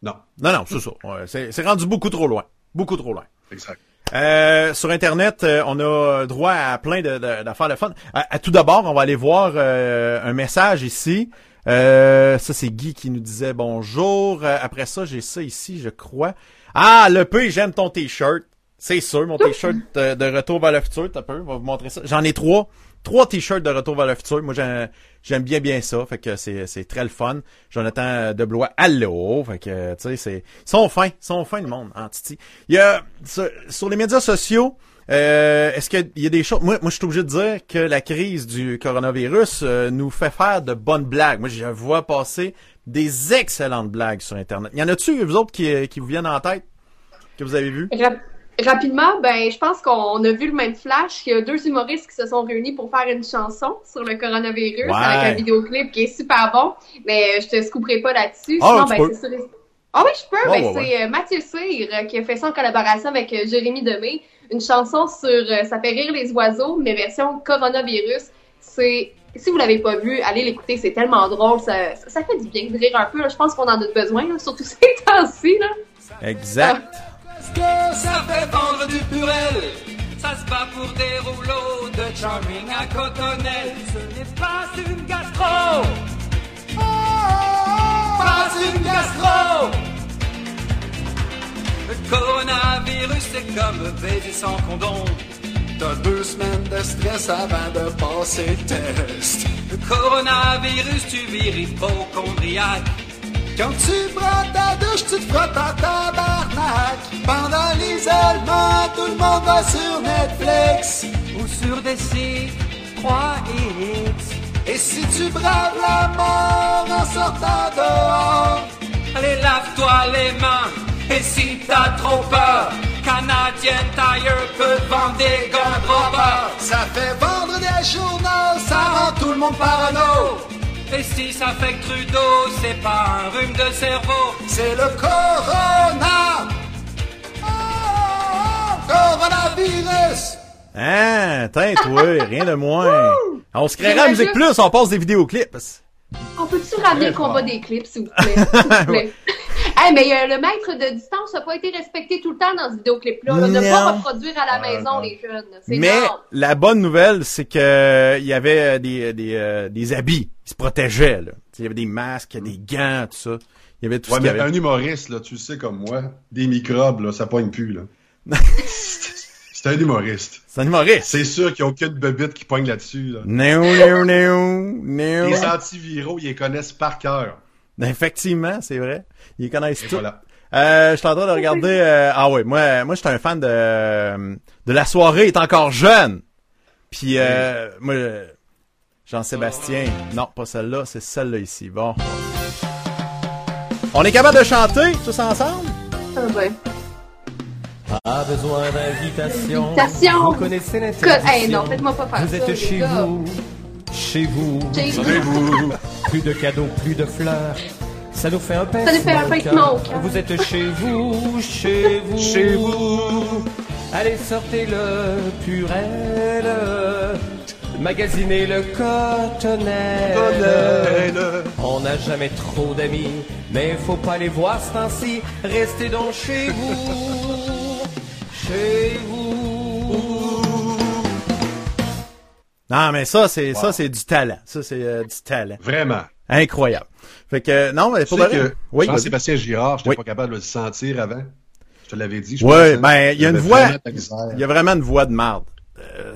Non. Non, non, c'est ça. Ouais, c'est, rendu beaucoup trop loin. Beaucoup trop loin. Exact. Euh, sur Internet, euh, on a droit à plein de, de- d'affaires de fun. À, à tout d'abord, on va aller voir euh, un message ici. Euh, ça, c'est Guy qui nous disait bonjour. Euh, après ça, j'ai ça ici, je crois. Ah, le peu, j'aime ton t-shirt. C'est sûr, mon t-shirt de, [laughs] de Retour vers le futur, t'as peu, on va vous montrer ça. J'en ai trois. Trois t-shirts de Retour vers le futur. Moi, j'aime, j'aime bien bien ça. Fait que c'est, c'est très le fun. Jonathan Deblois, allô. Fait que, tu sais, c'est, ils sont fins. Ils sont fins, le monde, en titi. Il y a, sur, sur les médias sociaux, euh, est-ce qu'il y a des choses... Moi, moi, je suis obligé de dire que la crise du coronavirus euh, nous fait faire de bonnes blagues. Moi, je vois passer des excellentes blagues sur Internet. Y en a-tu, vous autres, qui, qui vous viennent en tête, que vous avez vu? Rap- Rapidement, ben, je pense qu'on a vu le même flash. Il y a deux humoristes qui se sont réunis pour faire une chanson sur le coronavirus Ouais. avec un vidéoclip qui est super bon. Mais euh, je te scouperai pas là-dessus. Ah, Sinon, ben, peux. c'est sur... Ah oui, je peux. Ben, ouais, c'est euh, Mathieu Cyr euh, qui a fait ça en collaboration avec euh, Jérémy Demé. Une chanson sur euh, Ça fait rire les oiseaux, mais version coronavirus. C'est si vous l'avez pas vu, allez l'écouter, c'est tellement drôle, ça, ça, ça fait du bien de rire un peu. Là. Je pense qu'on en a besoin, là, surtout [laughs] ces temps-ci. Là. Exact. Parce que ça fait vendre du purel. Ça se bat pour des rouleaux de charming à cotonnelle. Ce n'est pas une gastro. C'est comme baiser sans condom. T'as deux semaines de stress avant de passer le test. Le coronavirus, tu vires hypochondriaque. Quand tu prends ta douche, tu te frottes en tabarnak. Pendant l'isolement, tout le monde va sur Netflix. Ou sur des sites 3X. Et si tu braves la mort en sortant dehors, allez lave-toi les mains. Et si t'as trop peur, Canadian Tire peut vendre des gants de robot. Ça fait vendre des journaux, ça rend tout le monde parano. Et si ça fait que Trudeau, c'est pas un rhume de cerveau, c'est le corona. Oh, coronavirus. Hein, teint, toi, [laughs] rien de moins. On se créera la musique plus, on passe des vidéoclips. On peut-tu ramener le combat des clips, s'il vous plaît? S'il vous [laughs] plaît. [laughs] Hey, mais euh, le maître de distance n'a pas été respecté tout le temps dans ce vidéoclip-là. là. Ne Non. pas reproduire à la Ouais, maison, non. les jeunes. C'est Mais non. la bonne nouvelle, c'est que euh, il y avait euh, des des, euh, des habits, ils se protégeaient là. Il y avait des masques, des gants, tout ça. Il y avait tout Ouais, ce qu'il y mais avait. un humoriste, là, tu le sais comme moi, des microbes, là, ça pogne plus, là. [laughs] C'est un humoriste. C'est un humoriste. C'est sûr qu'il n'y a aucune bebite qui pogne là-dessus. Là. Néo, néo, néo, néo. Les antiviraux, ils les connaissent par cœur. Effectivement, c'est vrai. Ils connaissent Et voilà. Euh, je suis en train de regarder. euh, ah ouais, moi, moi, j'étais un fan de de la soirée est encore jeune. Puis euh, moi, Jean-Sébastien. Non, pas celle-là, c'est celle-là ici. Bon. On est capable de chanter tous ensemble? Ah ben. Pas besoin d'invitation. Invitation. Vous connaissez l'interdiction. hey, non, faites-moi pas faire Vous ça, êtes chez gars. vous. Chez vous. Chez vous. Plus de cadeaux, plus de fleurs. Ça nous fait un pincement Ça nous fait un pincement cœur. Vous êtes chez vous, chez vous. [laughs] Chez vous. Allez, sortez le purel. Magasinez le cotonnel. On n'a jamais trop d'amis, mais faut pas les voir ce temps-ci. Restez donc chez vous. Chez vous. Non, mais ça, c'est ça, c'est du talent. Ça, c'est euh, du talent. Vraiment. Incroyable. Fait que non, mais pour que Oui. Jean-Sébastien Girard, je n'étais Oui. pas capable de le sentir avant. Je te l'avais dit. je hein. ben, il y a une voix-. Il y a vraiment une voix de marde. Euh,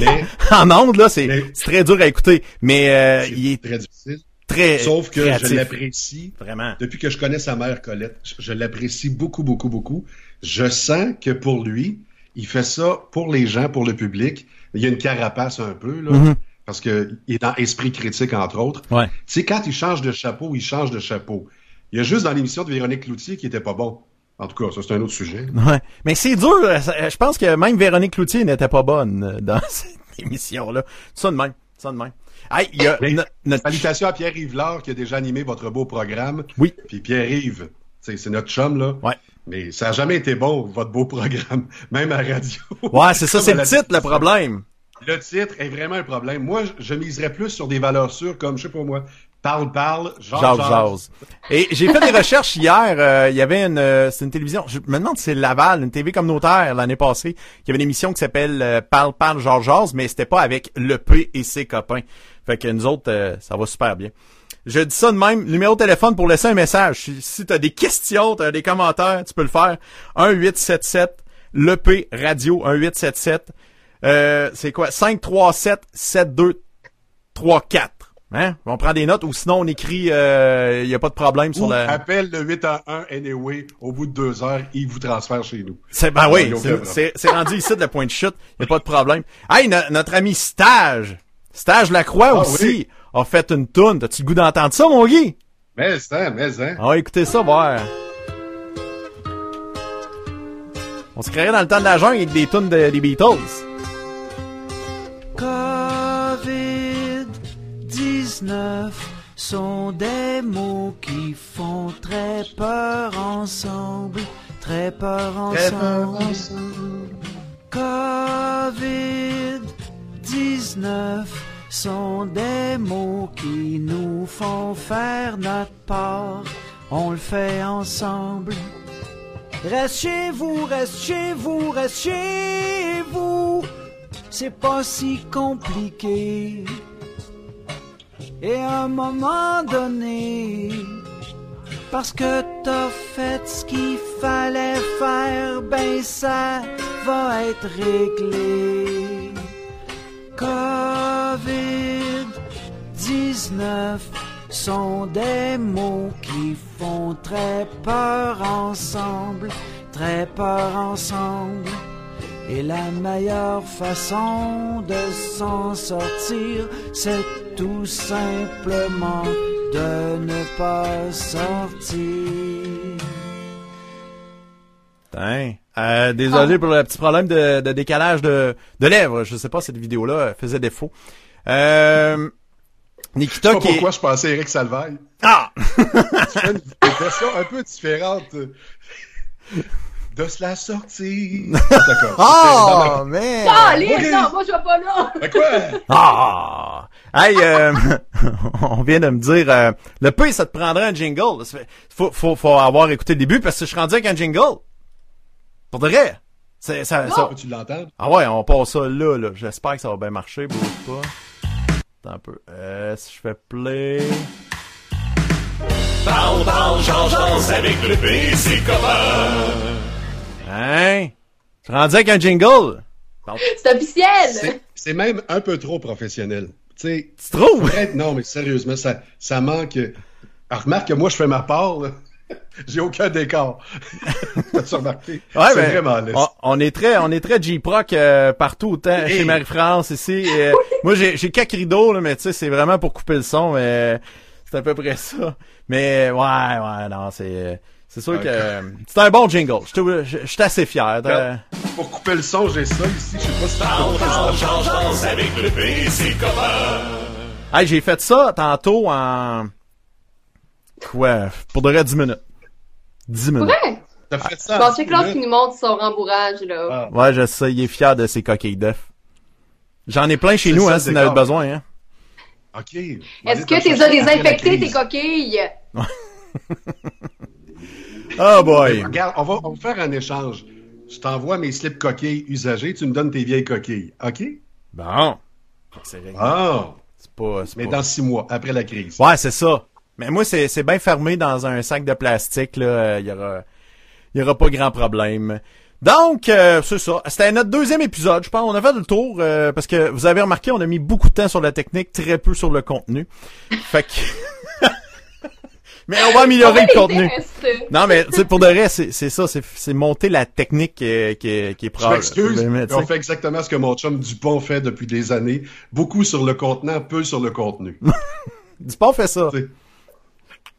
Mais- [laughs] en ondes, là, c'est très dur à écouter. Mais euh, il est très difficile. très Sauf que créatif. je l'apprécie. Vraiment. Depuis que je connais sa mère Colette, je, je l'apprécie beaucoup, beaucoup, beaucoup. Je sens que pour lui, il fait ça pour les gens, pour le public. Il y a une carapace un peu, là. Mhm. Parce que il est dans Esprit critique, entre autres. Ouais. Tu sais, quand il change de chapeau, il change de chapeau. Il y a juste dans l'émission de Véronique Cloutier qui était pas bon. En tout cas, ça, c'est un autre sujet. Ouais. Mais c'est dur. euh, ça- Je pense que même Véronique Cloutier n'était pas bonne euh, [laughs] dans cette émission-là. Ça de même. Ça de même. Hey, il y a Mais- notre... Salutations à Pierre-Yves Lard qui a déjà animé votre beau programme. Oui. Puis Pierre-Yves, c'est notre chum, là. Ouais. Mais ça a jamais été bon, votre beau programme, [laughs] même à la radio. Ouais, c'est ça, c'est le titre, le problème. Le titre est vraiment un problème. Moi, je, miserais plus sur des valeurs sûres comme, je sais pas moi, parle, parle, Jase, jase. Et j'ai fait des recherches hier. euh, Il y avait une, euh, c'est une télévision. Je me demande si c'est Laval, une TV communautaire l'année passée. Il y avait une émission qui s'appelle euh, Parle, parle, genre, jase, mais c'était pas avec le P et ses copains. Fait que nous autres, euh, ça va super bien. Je dis ça de même. Numéro de téléphone pour laisser un message. Si, si t'as des questions, t'as des commentaires, tu peux le faire. 1877 le P radio 1877. Euh, c'est quoi? 537 7234. Hein? On prend des notes ou sinon on écrit il y a pas de problème sur la appelle le 8 à 1 anyway, au bout de deux heures, il vous transfère chez nous. C'est ben oui, il c'est- rendu ici de la pointe de chute, y a pas de problème. Hey, no- notre ami Stage, Stage Lacroix Ah, aussi oui. A fait une toune. T'as-tu le goût d'entendre ça, mon Guy? Mais hein, mais hein. On va écouter ça, voir. On se créerait dans le temps de la jungle avec des tunes de- des Beatles. Covid-19 sont des mots qui font très peur ensemble, très peur ensemble. Covid-19 sont des mots qui nous font faire notre part, on le fait ensemble. Reste chez vous, reste chez vous, reste chez vous. C'est pas si compliqué. Et à un moment donné, parce que t'as fait ce qu'il fallait faire, ben ça va être réglé. Covid-19 sont des mots qui font très peur ensemble, très peur ensemble. Et la meilleure façon de s'en sortir, c'est tout simplement de ne pas sortir. Putain. Euh, désolé pour le petit problème de, de décalage de, de lèvres. Je sais pas, cette vidéo-là faisait défaut. Euh, Je Nikita sais pas qui est... pourquoi je pensais à Eric Salvaille. Ah! [laughs] Tu fais une, une version un peu différente de se la sortie. [laughs] D'accord. Ah, mais... Ah, non, moi je vais pas là. Mais quoi? Ah! Hey, euh, [laughs] on vient de me dire, euh, le P, ça te prendrait un jingle. Faut, faut, faut avoir écouté le début parce que je suis rendu avec un jingle. Pour de vrai. C'est, ça, ça- Peux-tu l'entendre? Ah ouais, on passe ça là, là. J'espère que ça va bien marcher, bouge pas. Attends un peu. Euh, si je fais play. Parle, parle, change, avec le P, c'est comment? Hein? Tu rendu avec un jingle? C'est officiel! C'est- C'est même un peu trop professionnel. Tu sais, Tu trouves? Non, mais sérieusement, ça, ça manque. Ah, remarque que moi, je fais ma part, là. [laughs] J'ai aucun décor. [laughs] T'as-tu remarqué? Ouais, c'est ben, vraiment on, on est très, on est très J-Proc euh, partout, autant Hey. chez Marie-France ici. euh, moi, j'ai, j'ai quelques rideaux, là, mais tu sais, c'est vraiment pour couper le son, mais c'est à peu près ça. Mais ouais, ouais, non, c'est, c'est sûr que euh, c'est un bon jingle. Je suis- assez fier. de- Pour couper le son, j'ai ça ici. Je sais pas si danse avec le PC copain. Hey, j'ai fait ça tantôt en quoi? Pour de vrai 10 minutes. 10 minutes. Ouais! T'as fait ça. Bon, l'autre qui nous montre son rembourrage, là. Ah. Ouais, je sais, il est fier de ses coquilles d'œufs. J'en ai plein chez C'est nous, ça, hein, si vous en avez besoin, hein. OK. Est-ce que t'es as désinfecté tes coquilles? [laughs] Oh boy. Regarde, on va, on va faire un échange. Je t'envoie mes slips coquilles usagés, tu me donnes tes vieilles coquilles. OK? Bon. C'est réglé. Ah! C'est pas, c'est Mais pas- dans six mois, après la crise. Ouais, c'est ça. Mais moi, c'est, c'est bien fermé dans un sac de plastique, là. Il y aura, il y aura pas grand problème. Donc, euh, c'est ça. C'était notre deuxième épisode, je pense. On a fait le tour, euh, parce que vous avez remarqué, on a mis beaucoup de temps sur la technique, très peu sur le contenu. Fait que... [laughs] mais on va améliorer le contenu. Reste. Non, mais tu sais, pour de vrai, c'est, c'est ça, c'est, c'est monter la technique qui est, qui est, qui est Je proche. m'excuse, on fait exactement ce que mon chum Dupont fait depuis des années. Beaucoup sur le contenant, peu sur le contenu. [laughs] On fait ça. Tu sais.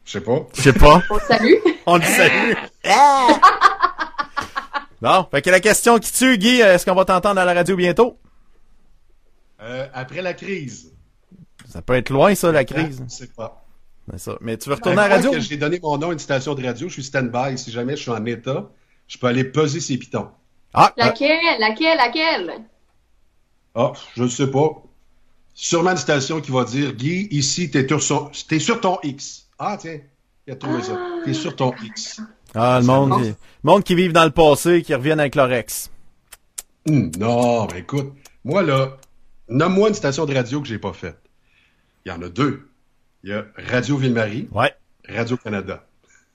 Je sais pas. Je sais pas. On salue. [laughs] On le salue. [laughs] Bon, fait que la question qui tue, Guy, est-ce qu'on va t'entendre à la radio bientôt? Euh, après la crise. Ça peut être loin, ça, la crise. Je sais pas. C'est ça. Mais tu veux Ben, retourner à la radio? que j'ai donné mon nom à une station de radio, je suis stand-by. Si jamais je suis en état, je peux aller peser ses pitons. Ah, Laquelle? Laquelle? Laquelle? Ah, je ne sais pas. Sûrement une station qui va dire Guy, ici, t'es sur, son- t'es sur ton X. Ah, tiens, il a trouvé ça. T'es sur ton X. ah, le monde, qui- le monde qui vivent dans le passé, qui reviennent avec leur ex. Hum, non, mais écoute, moi, là, nomme-moi une station de radio que j'ai pas faite. Il y en a deux. Il y a Radio Ville-Marie, Ouais. Radio-Canada.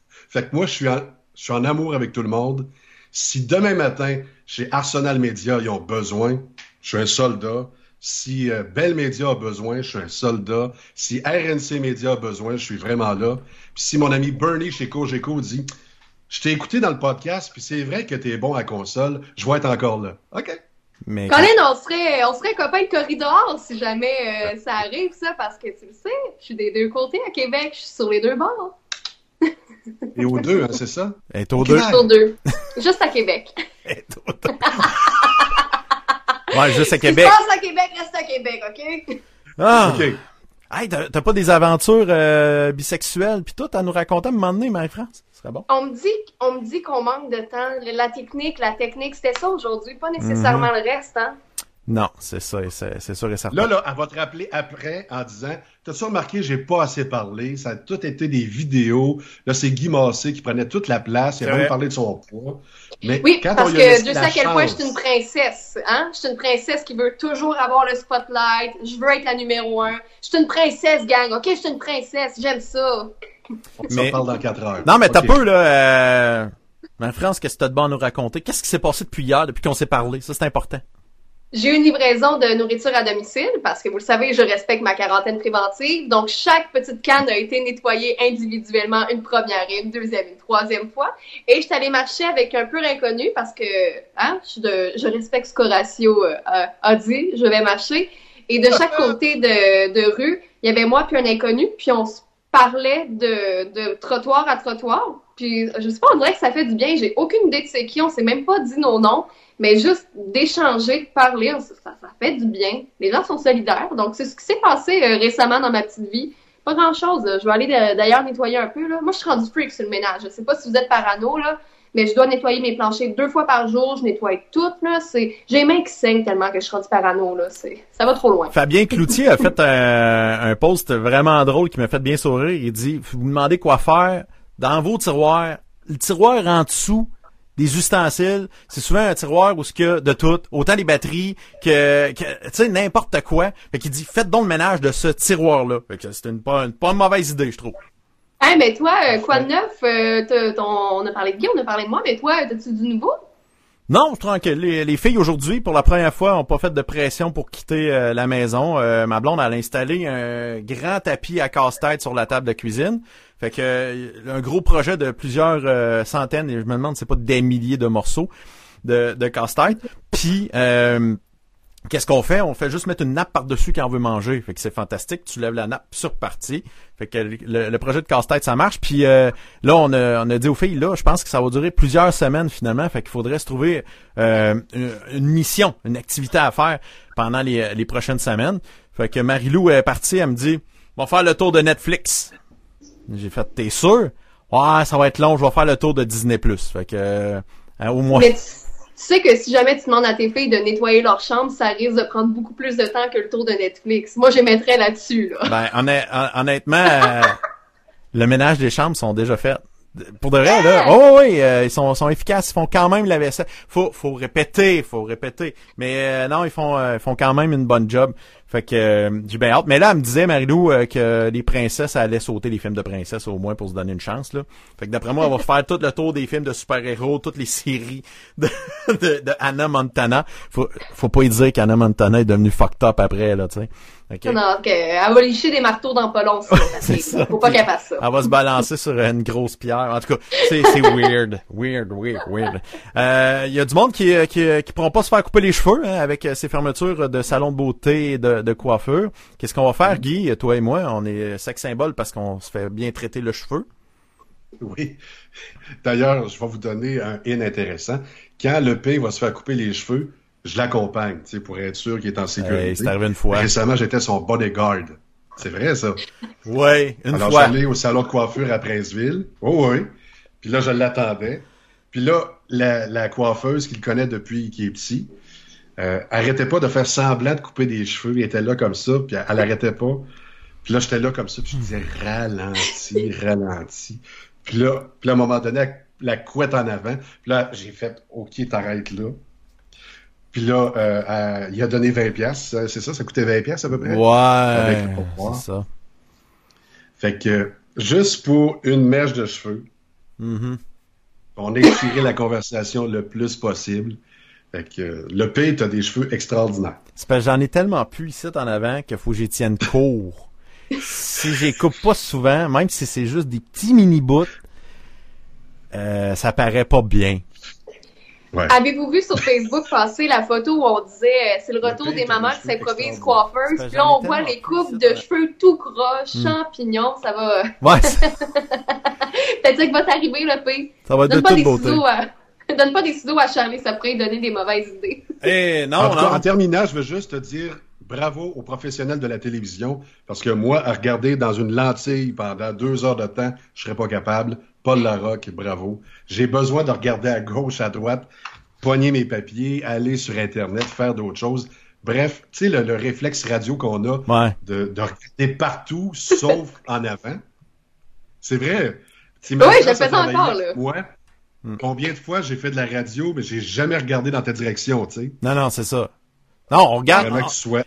Fait que moi, je suis, en, je suis en amour avec tout le monde. Si demain matin, chez Arsenal Media, ils ont besoin, je suis un soldat. Si euh, Bell Media a besoin, je suis un soldat. Si RNC Media a besoin, je suis vraiment là. Puis si mon ami Bernie chez Cogeco dit Je t'ai écouté dans le podcast, puis c'est vrai que t'es bon à console, je vais être encore là. OK. Mais Colin, on serait, on serait copains de corridor si jamais euh, ça arrive, ça, parce que tu le sais, je suis des deux côtés à Québec, je suis sur les deux bords. [laughs] Et aux deux, hein, c'est ça? Est aux deux. Juste à Québec. [laughs] Est aux deux. [laughs] ouais, juste à Québec. tu passes à Québec, reste à Québec, OK? Ah. OK. Hey, t'as pas des aventures euh, bisexuelles pis tout à nous raconter à un moment donné, Marie-France? Ce serait bon. On me dit, on me dit qu'on manque de temps. La technique, la technique, c'était ça aujourd'hui, pas nécessairement le reste, hein? Non, c'est ça, c'est c'est sûr et certain. Là, là, elle va te rappeler après en disant T'as-tu remarqué, j'ai pas assez parlé, ça a tout été des vidéos. Là, c'est Guy Massé qui prenait toute la place, il a même parlé de son poids. Mais Oui, quand parce on que Dieu sait à quel point je suis une princesse, hein? Je suis une princesse qui veut toujours avoir le spotlight. Je veux être la numéro un. Je suis une princesse, gang, OK? Je suis une princesse, j'aime ça. Mais- parle dans 4 heures. Non, mais t'as peu, là, euh... Marie-France, qu'est-ce que t'as de bon à nous raconter? Qu'est-ce qui s'est passé depuis hier, depuis qu'on s'est parlé? Ça, c'est important. J'ai eu une livraison de nourriture à domicile parce que vous le savez, je respecte ma quarantaine préventive. Donc, chaque petite canne a été nettoyée individuellement une première et une deuxième une troisième fois. Et je suis allée marcher avec un pur inconnu parce que, hein, je, suis de, je respecte ce qu'Horatio euh, a- a dit. Je vais marcher. Et de chaque [laughs] côté de, de rue, il y avait moi puis un inconnu. Puis on se parlait de, de trottoir à trottoir. Puis, je sais pas, on dirait que ça fait du bien. J'ai aucune idée de c'est qui. On s'est même pas dit nos noms. Mais juste d'échanger, de parler, ça, ça fait du bien. Les gens sont solidaires. Donc, c'est ce qui s'est passé euh, récemment dans ma petite vie. Pas grand-chose. Je vais aller d'ailleurs nettoyer un peu. Là. Moi, je suis rendu freak sur le ménage. Je sais pas si vous êtes parano, là, mais je dois nettoyer mes planchers deux fois par jour. Je nettoie tout. J'ai les mains qui saignent tellement que je suis rendu parano. Là. Ça va trop loin. Fabien Cloutier a fait un, un post vraiment drôle qui m'a fait bien sourire. Il dit, vous me demandez quoi faire dans vos tiroirs. Le tiroir en dessous des ustensiles, c'est souvent un tiroir où ce a de tout, autant les batteries que, que tu sais, n'importe quoi. Fait qu'il dit, faites donc le ménage de ce tiroir-là. Fait que c'est une, pas, une, pas une mauvaise idée, je trouve. Hey, mais toi, euh, quoi de neuf? Euh, On a parlé de Guy, on a parlé de moi, mais toi, as-tu du nouveau? Non, je tranquille. Les, les filles aujourd'hui, pour la première fois, ont pas fait de pression pour quitter euh, la maison. Euh, ma blonde, a installé un grand tapis à casse-tête sur la table de cuisine. Fait que euh, un gros projet de plusieurs centaines, et je me demande, c'est pas des milliers de morceaux de, de casse-tête. Puis Qu'est-ce qu'on fait? On fait juste mettre une nappe par-dessus quand on veut manger. Fait que c'est fantastique. Tu lèves la nappe sur partie. Fait que le, projet de casse-tête, ça marche. Puis euh, là, on a, on a dit aux filles, là, je pense que ça va durer plusieurs semaines finalement. Fait qu'il faudrait se trouver euh, une, mission, une activité à faire pendant les, les prochaines semaines. Fait que Marilou est partie, elle me dit, on va faire le tour de Netflix. J'ai fait, t'es sûr? Ouais, ça va être long, je vais faire le tour de Disney+. Fait que, euh, au moins... tu, sais que si jamais tu demandes à tes filles de nettoyer leur chambre, ça risque de prendre beaucoup plus de temps que le tour de Netflix. Moi, j'émettrais là-dessus, là. Ben, honnêt- hon- honnêtement, euh, [laughs] le ménage des chambres sont déjà faits. Pour de vrai, là. Oh oui, euh, ils sont, sont efficaces, ils font quand même la vaisselle. Faut, faut répéter, faut répéter. Mais euh, non, ils font, euh, font quand même une bonne job. Fait que euh, j'ai bien hâte. Mais là, elle me disait, Marilou, euh, que les princesses allaient sauter les films de princesses au moins pour se donner une chance. Là. Fait que d'après moi, on va faire tout le tour des films de super-héros, toutes les séries de, de, de Anna Montana. Faut, faut pas y dire qu'Anna Montana est devenue fucked up après, là, tu sais. Ok? Non, ok. Elle va licher des marteaux dans pas long, Faut pas qu'elle fasse ça. Elle va se balancer sur une grosse pierre. En tout cas, c'est c'est weird. Weird, weird, weird. Euh, Il y a du monde qui, qui, qui pourront pas se faire couper les cheveux hein, avec euh, ces fermetures de salons de beauté et de, de coiffure. Qu'est-ce qu'on va faire, Guy, toi et moi? On est sex symbole parce qu'on se fait bien traiter le cheveu. Oui. D'ailleurs, je vais vous donner un in intéressant. Quand le P va se faire couper les cheveux, je l'accompagne, tu sais, pour être sûr qu'il est en sécurité. Hey, c'est arrivé une fois. Récemment, j'étais son bodyguard. C'est vrai, ça? Ouais, une Alors, fois. j'allais au salon de coiffure à Princeville. Oh oui. Puis là, je l'attendais. Puis là, la, la coiffeuse qu'il connaît depuis qu'il est petit, euh, arrêtait pas de faire semblant de couper des cheveux. Il était là comme ça, puis elle, elle arrêtait pas. Puis là, j'étais là comme ça, puis je disais ralenti, ralenti. Puis là, puis là, à un moment donné, la, la couette en avant. Puis là, j'ai fait OK, t'arrêtes là. Puis là, euh, euh, il a donné 20 pièces, c'est ça, ça coûtait 20 pièces à peu près? Ouais, Avec le pourboire. c'est ça. Fait que juste pour une mèche de cheveux, Mhm. on a étiré la conversation le plus possible. Fait que euh, le P, t'as des cheveux extraordinaires. C'est parce que j'en ai tellement plus ici en avant qu'il faut que j'y tienne court. si j'y coupe pas souvent, même si c'est juste des petits mini bouts, euh, ça paraît pas bien. Ouais. Avez-vous vu sur Facebook passer la photo où on disait euh, c'est le retour Le des t'as mamans qui s'improvisent coiffeuses. Puis là, on voit les coupes de cheveux tout croche, champignons, ça va. Ouais, [laughs] ça, Peut-être que va t'arriver le P. ça va être de Donne pas, toute des beauté. à... [laughs] Donne pas des ciseaux à Charlie, ça pourrait lui donner des mauvaises idées. Eh, non, en, cas, non. en terminant, je veux juste te dire bravo aux professionnels de la télévision, parce que moi, à regarder dans une lentille pendant deux heures de temps, je serais pas capable. Paul Larocque, bravo. J'ai besoin de regarder à gauche, à droite, poigner mes papiers, aller sur Internet, faire d'autres choses. Bref, tu sais, le, le réflexe radio qu'on a Ouais. de, de regarder partout, [laughs] sauf en avant. C'est vrai. Ouais, je le fais encore, là. Hmm. combien de fois j'ai fait de la radio, mais j'ai jamais regardé dans ta direction, tu sais? Non, non, c'est ça. Non, on regarde. Vraiment que tu sois.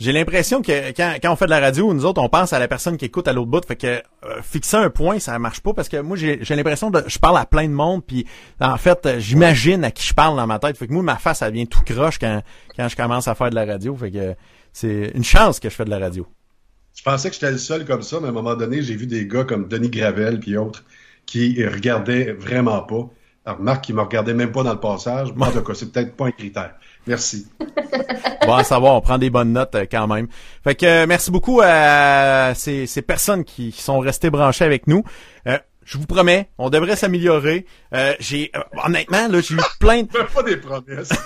J'ai l'impression que quand, quand on fait de la radio, nous autres, on pense à la personne qui écoute à l'autre bout. Fait que euh, fixer un point, ça marche pas parce que moi, j'ai l'impression de je parle à plein de monde, puis en fait, j'imagine à qui je parle dans ma tête. Fait que moi, ma face, elle vient tout croche quand quand je commence à faire de la radio. Fait que c'est une chance que je fais de la radio. Je pensais que j'étais le seul comme ça, mais à un moment donné, j'ai vu des gars comme Denis Gravel puis autres qui regardaient vraiment pas. Alors, Marc, qui me regardait même pas dans le passage. Moi, en tout cas, c'est peut-être pas un critère. Merci. [laughs] Bon à savoir, on prend des bonnes notes euh, quand même. Fait que euh, merci beaucoup à ces, ces personnes qui, qui sont restées branchées avec nous. Euh, je vous promets, on devrait s'améliorer. Euh, j'ai euh, honnêtement là, j'ai eu plein de [laughs] pas des promesses. [laughs]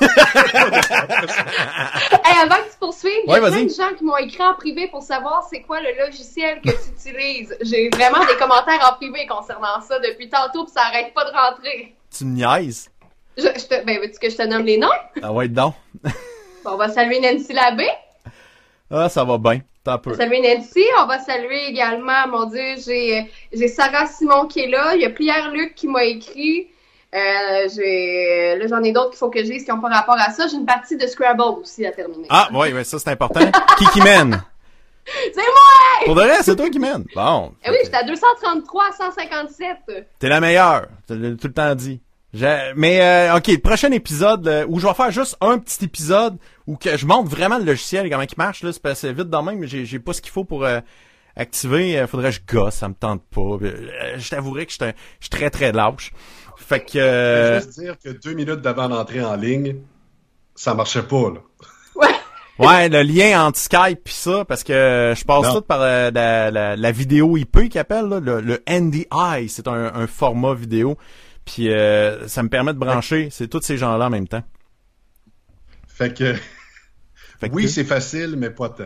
Hey, avant que tu poursuives, il y a plein de gens qui m'ont écrit en privé pour savoir c'est quoi le logiciel que tu utilises. J'ai vraiment des commentaires en privé concernant ça depuis tantôt, puis ça arrête pas de rentrer. tu me niaises. Je, je te, ben, veux-tu que je te nomme les noms? Ah ouais, donc. [laughs] Bon, on va saluer Nancy Labbé. Ah, ça va bien. T'as un peu. On va saluer Nancy. On va saluer également, mon Dieu, j'ai, j'ai Sarah Simon qui est là. Il y a Pierre-Luc qui m'a écrit. Euh, j'ai, là, j'en ai d'autres qu'il faut que j'ai qui n'ont pas rapport à ça. J'ai une partie de Scrabble aussi à terminer. Ah, ouais, ouais, ça c'est important. qui qui mène? [laughs] C'est moi! Pour de vrai, c'est toi qui mène. Bon. Eh oui, j'étais à 233 à 157. T'es la meilleure. Tu l'as tout le temps dit. J'ai- Mais euh, ok, le prochain épisode euh, où je vais faire juste un petit épisode où que je montre vraiment le logiciel et comment il marche là, c'est passé vite dans même, mais j'ai j'ai pas ce qu'il faut pour euh, activer. Euh, faudrait que je gosse, ça me tente pas. Euh, je t'avouerai que je suis je très très lâche. Fait que Je veux juste dire que deux minutes d'avant l'entrée en ligne, ça marchait pas, là. [laughs] ouais, le lien entre Skype pis ça, parce que je passe Non. tout par la, la, la vidéo IP qu'ils appellent là, le, le NDI, c'est un, un format vidéo. Puis euh, ça me permet de brancher, c'est tous ces gens-là en même temps. Fait que, Fait que- oui, c'est facile, mais pas tant.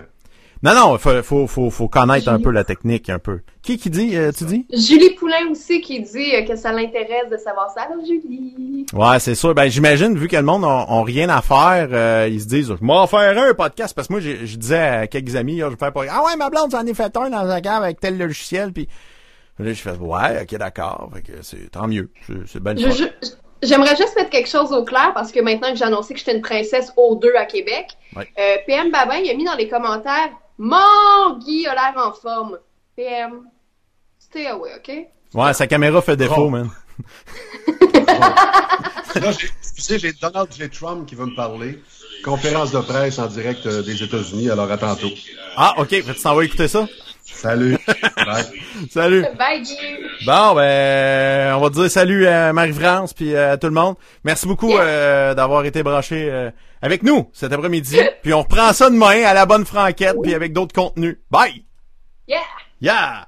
Non, non, faut, faut, faut, faut connaître un peu la technique, un peu. Qui qui dit, euh, tu dis? Julie Poulain aussi qui dit euh, que ça l'intéresse de savoir ça. Alors, Julie. Ouais, c'est sûr. Ben, j'imagine, vu que le monde ont, ont rien à faire, euh, ils se disent, je m'en faire un podcast. Parce que moi, j'ai- je disais à quelques amis, là, je vais faire pas, ah ouais, ma blonde, j'en ai fait un dans un cave avec tel logiciel, puis là, je fais, ouais, ok, d'accord. C'est, tant mieux. C'est, bien J'aimerais juste mettre quelque chose au clair parce que maintenant que j'ai annoncé que j'étais une princesse O2 à Québec, Ouais. euh, PM Babin il a mis dans les commentaires Mon Guy a l'air en forme. PM, stay away, OK? Ouais, sa caméra fait défaut, man. [laughs] Là, j'ai, excusez, j'ai Donald J. Trump qui veut me parler. Conférence de presse en direct euh, des États-Unis, alors à tantôt. Ah, ok, tu t'en vas écouter ça? Salut. [laughs] Bye. Salut! Bye, Guy! Bon, ben, on va dire salut à Marie-France puis à tout le monde. Merci beaucoup Yes. euh, d'avoir été branché euh, avec nous cet après-midi. puis on reprend ça demain à la bonne franquette puis avec d'autres contenus. Bye! Yeah! Yeah!